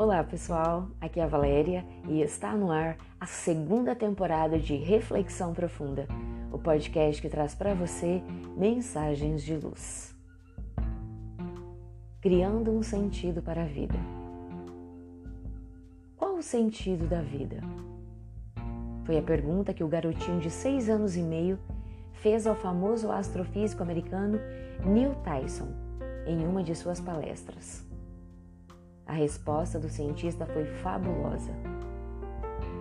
Olá pessoal, aqui é a Valéria e está no ar a segunda temporada de Reflexão Profunda, o podcast que traz para você mensagens de luz. Criando um sentido para a vida. Qual o sentido da vida? Foi a pergunta que o garotinho de seis anos e meio fez ao famoso astrofísico americano Neil Tyson em uma de suas palestras. A resposta do cientista foi fabulosa.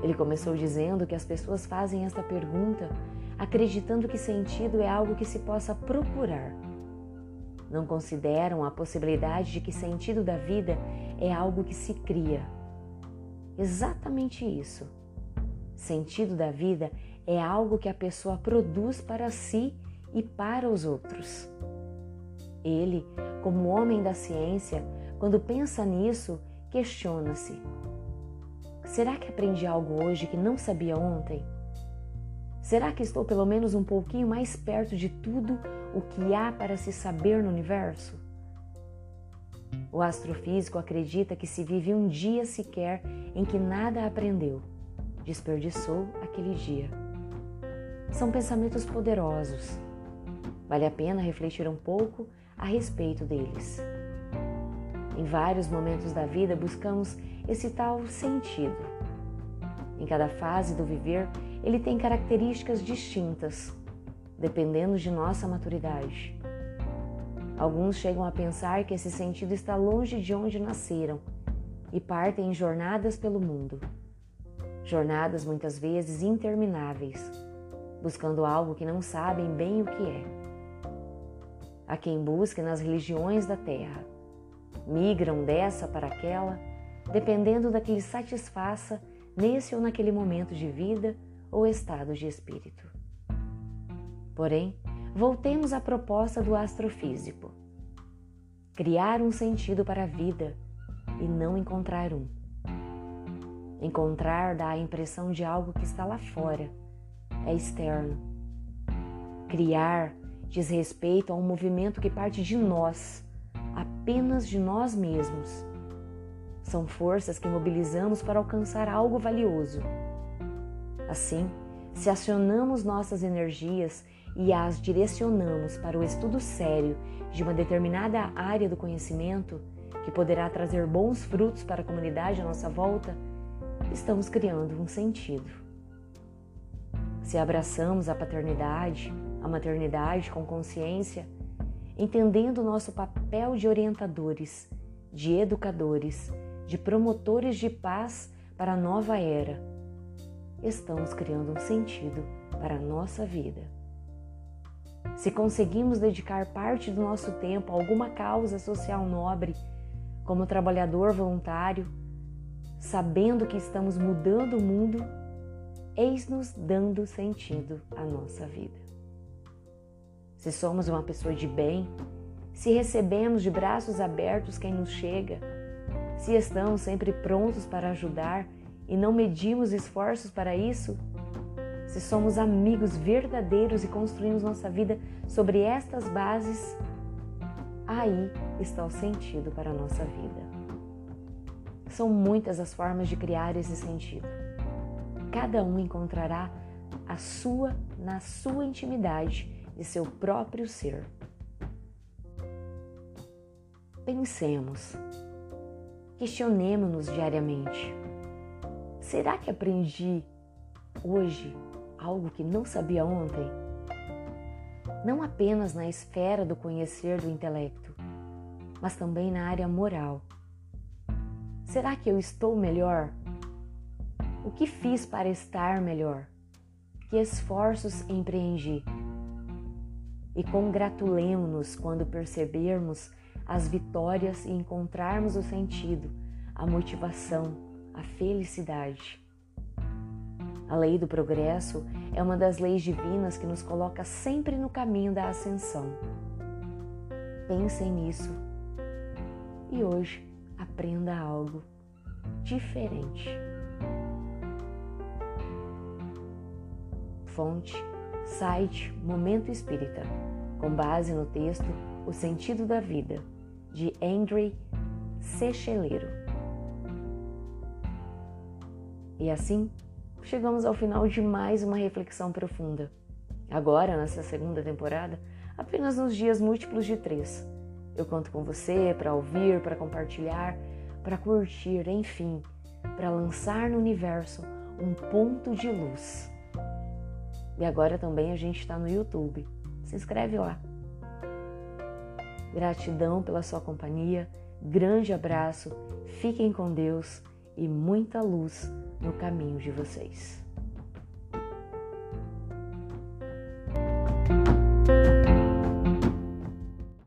Ele começou dizendo que as pessoas fazem esta pergunta acreditando que sentido é algo que se possa procurar. Não consideram a possibilidade de que sentido da vida é algo que se cria. Exatamente isso. Sentido da vida é algo que a pessoa produz para si e para os outros. Ele, como homem da ciência, quando pensa nisso, questiona-se: será que aprendi algo hoje que não sabia ontem? Será que estou pelo menos um pouquinho mais perto de tudo o que há para se saber no universo? O astrofísico acredita que se vive um dia sequer em que nada aprendeu, desperdiçou aquele dia. São pensamentos poderosos. Vale a pena refletir um pouco a respeito deles. Em vários momentos da vida buscamos esse tal sentido. Em cada fase do viver, ele tem características distintas, dependendo de nossa maturidade. Alguns chegam a pensar que esse sentido está longe de onde nasceram e partem em jornadas pelo mundo. Jornadas muitas vezes intermináveis, buscando algo que não sabem bem o que é. Há quem busque nas religiões da terra migram dessa para aquela, dependendo da que lhe satisfaça nesse ou naquele momento de vida ou estado de espírito. Porém, voltemos à proposta do astrofísico: criar um sentido para a vida e não encontrar um. Encontrar dá a impressão de algo que está lá fora, é externo. Criar diz respeito a um movimento que parte de nós apenas de nós mesmos. São forças que mobilizamos para alcançar algo valioso. Assim, se acionamos nossas energias e as direcionamos para o estudo sério de uma determinada área do conhecimento, que poderá trazer bons frutos para a comunidade à nossa volta, estamos criando um sentido. Se abraçamos a paternidade, a maternidade com consciência, entendendo nosso papel de orientadores, de educadores, de promotores de paz para a nova era, estamos criando um sentido para a nossa vida. Se conseguimos dedicar parte do nosso tempo a alguma causa social nobre, como trabalhador voluntário, sabendo que estamos mudando o mundo, eis-nos dando sentido à nossa vida se somos uma pessoa de bem, se recebemos de braços abertos quem nos chega, se estamos sempre prontos para ajudar e não medimos esforços para isso, se somos amigos verdadeiros e construímos nossa vida sobre estas bases, aí está o sentido para a nossa vida. São muitas as formas de criar esse sentido. Cada um encontrará a sua na sua intimidade de seu próprio ser. Pensemos, questionemos-nos diariamente. Será que aprendi hoje algo que não sabia ontem? Não apenas na esfera do conhecer do intelecto, mas também na área moral. Será que eu estou melhor? O que fiz para estar melhor? Que esforços empreendi? E congratulemos-nos quando percebermos as vitórias e encontrarmos o sentido, a motivação, a felicidade. A lei do progresso é uma das leis divinas que nos coloca sempre no caminho da ascensão. Pensem nisso e hoje aprenda algo diferente. Fonte Site Momento Espírita, com base no texto O Sentido da Vida, de André Secheleiro. E assim, chegamos ao final de mais uma reflexão profunda. Agora, nessa segunda temporada, apenas nos dias múltiplos de três. Eu conto com você para ouvir, para compartilhar, para curtir, enfim, para lançar no universo um ponto de luz. E agora também a gente está no YouTube. Se inscreve lá. Gratidão pela sua companhia, grande abraço, fiquem com Deus e muita luz no caminho de vocês.